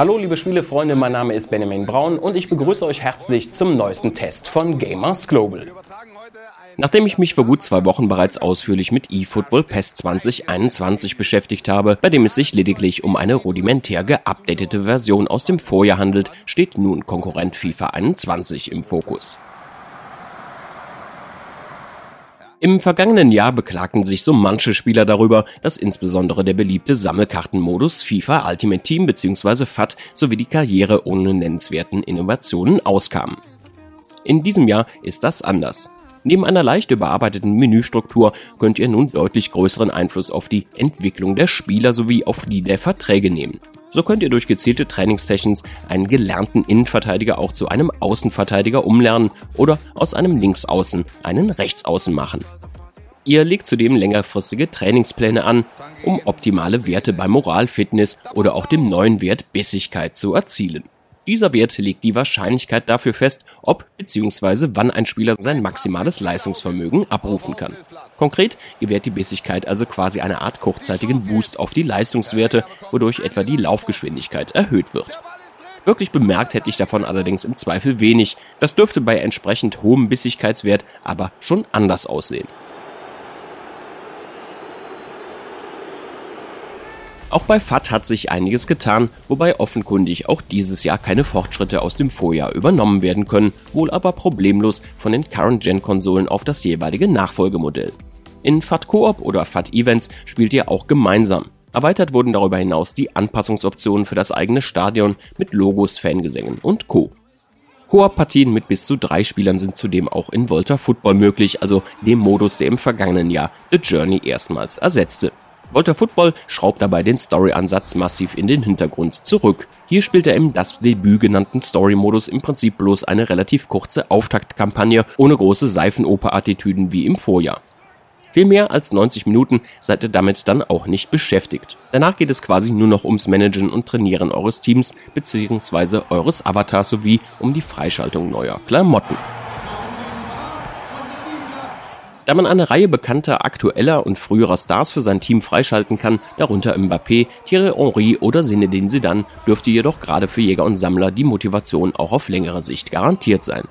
Hallo liebe Spielefreunde, mein Name ist Benjamin Braun und ich begrüße euch herzlich zum neuesten Test von Gamers Global. Nachdem ich mich vor gut zwei Wochen bereits ausführlich mit eFootball PES 2021 beschäftigt habe, bei dem es sich lediglich um eine rudimentär geupdatete Version aus dem Vorjahr handelt, steht nun Konkurrent FIFA 21 im Fokus. Im vergangenen Jahr beklagten sich so manche Spieler darüber, dass insbesondere der beliebte Sammelkartenmodus FIFA Ultimate Team bzw. FAT sowie die Karriere ohne nennenswerten Innovationen auskamen. In diesem Jahr ist das anders. Neben einer leicht überarbeiteten Menüstruktur könnt ihr nun deutlich größeren Einfluss auf die Entwicklung der Spieler sowie auf die der Verträge nehmen. So könnt ihr durch gezielte Trainingssessions einen gelernten Innenverteidiger auch zu einem Außenverteidiger umlernen oder aus einem Linksaußen einen Rechtsaußen machen. Ihr legt zudem längerfristige Trainingspläne an, um optimale Werte bei Moral, Fitness oder auch dem neuen Wert Bissigkeit zu erzielen. Dieser Wert legt die Wahrscheinlichkeit dafür fest, ob bzw. wann ein Spieler sein maximales Leistungsvermögen abrufen kann. Konkret gewährt die Bissigkeit also quasi eine Art kurzzeitigen Boost auf die Leistungswerte, wodurch etwa die Laufgeschwindigkeit erhöht wird. Wirklich bemerkt hätte ich davon allerdings im Zweifel wenig. Das dürfte bei entsprechend hohem Bissigkeitswert aber schon anders aussehen. Auch bei FAT hat sich einiges getan, wobei offenkundig auch dieses Jahr keine Fortschritte aus dem Vorjahr übernommen werden können, wohl aber problemlos von den Current-Gen-Konsolen auf das jeweilige Nachfolgemodell. In FAT Coop oder FAT Events spielt ihr auch gemeinsam. Erweitert wurden darüber hinaus die Anpassungsoptionen für das eigene Stadion mit Logos, Fangesängen und Co. Koop-Partien mit bis zu drei Spielern sind zudem auch in Volta Football möglich, also dem Modus, der im vergangenen Jahr The Journey erstmals ersetzte. Volta Football schraubt dabei den Story-Ansatz massiv in den Hintergrund zurück. Hier spielt er im das Debüt genannten Story-Modus im Prinzip bloß eine relativ kurze Auftaktkampagne ohne große Seifenoper-Attitüden wie im Vorjahr. Viel mehr als 90 Minuten seid ihr damit dann auch nicht beschäftigt. Danach geht es quasi nur noch ums Managen und Trainieren eures Teams bzw. eures Avatars sowie um die Freischaltung neuer Klamotten. Da man eine Reihe bekannter, aktueller und früherer Stars für sein Team freischalten kann, darunter Mbappé, Thierry Henry oder Zinedine Zidane, dürfte jedoch gerade für Jäger und Sammler die Motivation auch auf längere Sicht garantiert sein.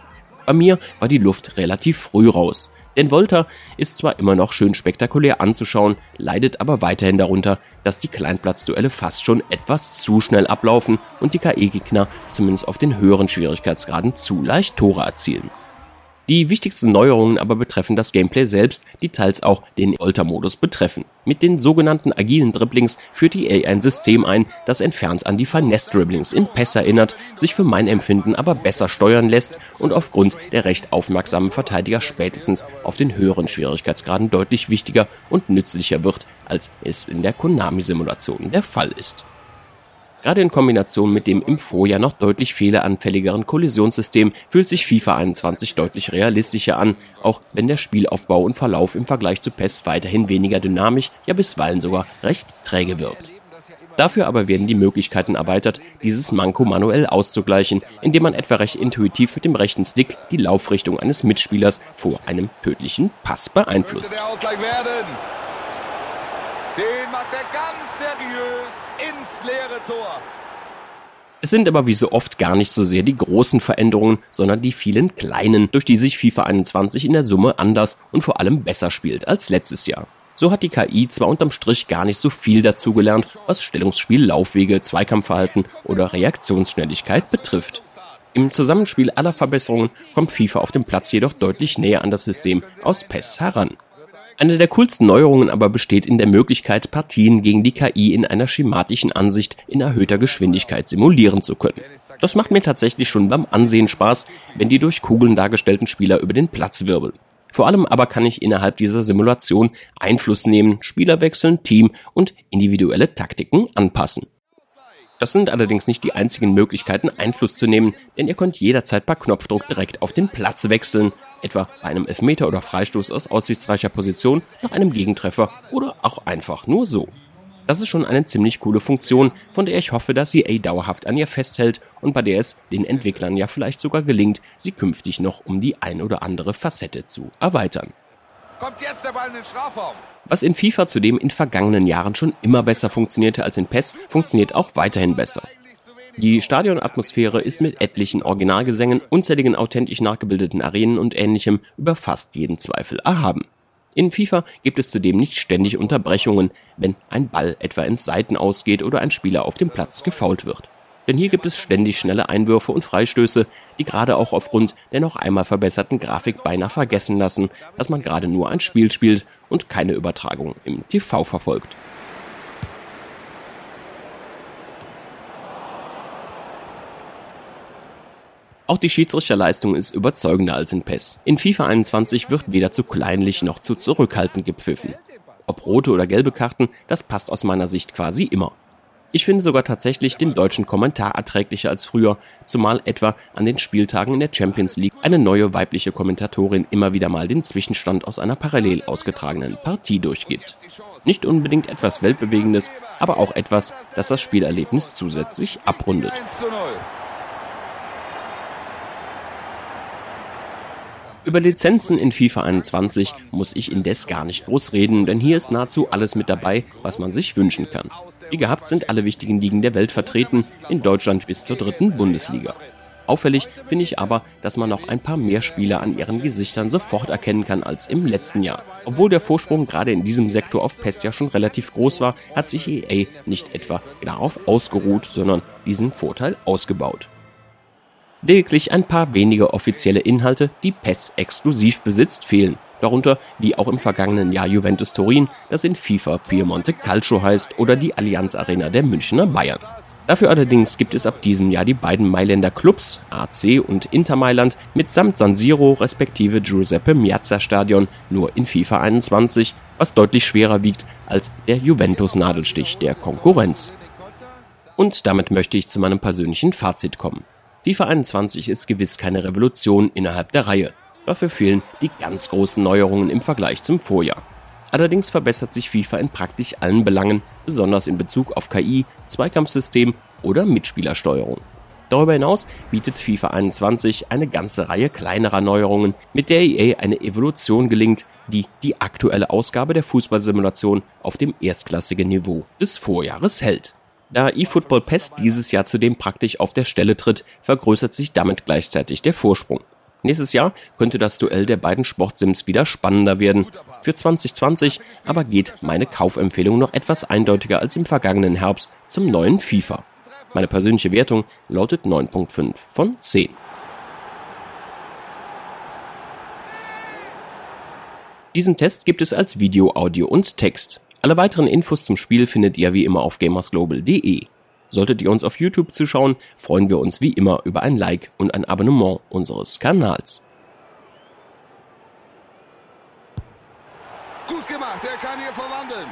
Bei mir war die Luft relativ früh raus. Denn Volta ist zwar immer noch schön spektakulär anzuschauen, leidet aber weiterhin darunter, dass die Kleinplatzduelle fast schon etwas zu schnell ablaufen und die KI-Gegner zumindest auf den höheren Schwierigkeitsgraden zu leicht Tore erzielen. Die wichtigsten Neuerungen aber betreffen das Gameplay selbst, die teils auch den Volta-Modus betreffen. Mit den sogenannten agilen Dribblings führt die AI ein System ein, das entfernt an die Finesse-Dribblings in PES erinnert, sich für mein Empfinden aber besser steuern lässt und aufgrund der recht aufmerksamen Verteidiger spätestens auf den höheren Schwierigkeitsgraden deutlich wichtiger und nützlicher wird, als es in der Konami-Simulation der Fall ist. Gerade in Kombination mit dem im Vorjahr noch deutlich fehleranfälligeren Kollisionssystem fühlt sich FIFA 21 deutlich realistischer an, auch wenn der Spielaufbau und Verlauf im Vergleich zu PES weiterhin weniger dynamisch, ja bisweilen sogar recht träge wirkt. Dafür aber werden die Möglichkeiten erweitert, dieses Manko manuell auszugleichen, indem man etwa recht intuitiv mit dem rechten Stick die Laufrichtung eines Mitspielers vor einem tödlichen Pass beeinflusst. Den macht er ganz seriös ins leere Tor. Es sind aber wie so oft gar nicht so sehr die großen Veränderungen, sondern die vielen kleinen, durch die sich FIFA 21 in der Summe anders und vor allem besser spielt als letztes Jahr. So hat die KI zwar unterm Strich gar nicht so viel dazugelernt, was Stellungsspiel, Laufwege, Zweikampfverhalten oder Reaktionsschnelligkeit betrifft. Im Zusammenspiel aller Verbesserungen kommt FIFA auf dem Platz jedoch deutlich näher an das System aus PES heran. Eine der coolsten Neuerungen aber besteht in der Möglichkeit, Partien gegen die KI in einer schematischen Ansicht in erhöhter Geschwindigkeit simulieren zu können. Das macht mir tatsächlich schon beim Ansehen Spaß, wenn die durch Kugeln dargestellten Spieler über den Platz wirbeln. Vor allem aber kann ich innerhalb dieser Simulation Einfluss nehmen, Spieler wechseln, Team und individuelle Taktiken anpassen. Das sind allerdings nicht die einzigen Möglichkeiten, Einfluss zu nehmen, denn ihr könnt jederzeit per Knopfdruck direkt auf den Platz wechseln, etwa bei einem Elfmeter oder Freistoß aus aussichtsreicher Position, nach einem Gegentreffer oder auch einfach nur so. Das ist schon eine ziemlich coole Funktion, von der ich hoffe, dass EA dauerhaft an ihr festhält und bei der es den Entwicklern ja vielleicht sogar gelingt, sie künftig noch um die ein oder andere Facette zu erweitern. Kommt jetzt der Ball in den Strafraum. Was in FIFA zudem in vergangenen Jahren schon immer besser funktionierte als in PES, funktioniert auch weiterhin besser. Die Stadionatmosphäre ist mit etlichen Originalgesängen, unzähligen authentisch nachgebildeten Arenen und ähnlichem über fast jeden Zweifel erhaben. In FIFA gibt es zudem nicht ständig Unterbrechungen, wenn ein Ball etwa ins Seiten ausgeht oder ein Spieler auf dem Platz gefault wird. Denn hier gibt es ständig schnelle Einwürfe und Freistöße, die gerade auch aufgrund der noch einmal verbesserten Grafik beinahe vergessen lassen, dass man gerade nur ein Spiel spielt und keine Übertragung im TV verfolgt. Auch die Schiedsrichterleistung ist überzeugender als in PES. In FIFA 21 wird weder zu kleinlich noch zu zurückhaltend gepfiffen. Ob rote oder gelbe Karten, das passt aus meiner Sicht quasi immer. Ich finde sogar tatsächlich den deutschen Kommentar erträglicher als früher, zumal etwa an den Spieltagen in der Champions League eine neue weibliche Kommentatorin immer wieder mal den Zwischenstand aus einer parallel ausgetragenen Partie durchgibt. Nicht unbedingt etwas Weltbewegendes, aber auch etwas, das das Spielerlebnis zusätzlich abrundet. Über Lizenzen in FIFA 21 muss ich indes gar nicht groß reden, denn hier ist nahezu alles mit dabei, was man sich wünschen kann. Wie gehabt sind alle wichtigen Ligen der Welt vertreten, in Deutschland bis zur dritten Bundesliga. Auffällig finde ich aber, dass man noch ein paar mehr Spieler an ihren Gesichtern sofort erkennen kann als im letzten Jahr. Obwohl der Vorsprung gerade in diesem Sektor auf PES ja schon relativ groß war, hat sich EA nicht etwa darauf ausgeruht, sondern diesen Vorteil ausgebaut. Lediglich ein paar wenige offizielle Inhalte, die PES exklusiv besitzt, fehlen. Darunter, wie auch im vergangenen Jahr Juventus Turin, das in FIFA Piemonte Calcio heißt oder die Allianz Arena der Münchner Bayern. Dafür allerdings gibt es ab diesem Jahr die beiden Mailänder Clubs, AC und Inter Mailand, mitsamt San Siro respektive Giuseppe Miazza Stadion nur in FIFA 21, was deutlich schwerer wiegt als der Juventus-Nadelstich der Konkurrenz. Und damit möchte ich zu meinem persönlichen Fazit kommen. FIFA 21 ist gewiss keine Revolution innerhalb der Reihe. Dafür fehlen die ganz großen Neuerungen im Vergleich zum Vorjahr. Allerdings verbessert sich FIFA in praktisch allen Belangen, besonders in Bezug auf KI, Zweikampfsystem oder Mitspielersteuerung. Darüber hinaus bietet FIFA 21 eine ganze Reihe kleinerer Neuerungen, mit der EA eine Evolution gelingt, die die aktuelle Ausgabe der Fußballsimulation auf dem erstklassigen Niveau des Vorjahres hält. Da eFootball PES dieses Jahr zudem praktisch auf der Stelle tritt, vergrößert sich damit gleichzeitig der Vorsprung. Nächstes Jahr könnte das Duell der beiden Sportsims wieder spannender werden. Für 2020 aber geht meine Kaufempfehlung noch etwas eindeutiger als im vergangenen Herbst zum neuen FIFA. Meine persönliche Wertung lautet 9.5 von 10. Diesen Test gibt es als Video, Audio und Text. Alle weiteren Infos zum Spiel findet ihr wie immer auf gamersglobal.de. Solltet ihr uns auf YouTube zuschauen, freuen wir uns wie immer über ein Like und ein Abonnement unseres Kanals. Gut gemacht, er kann hier verwandeln.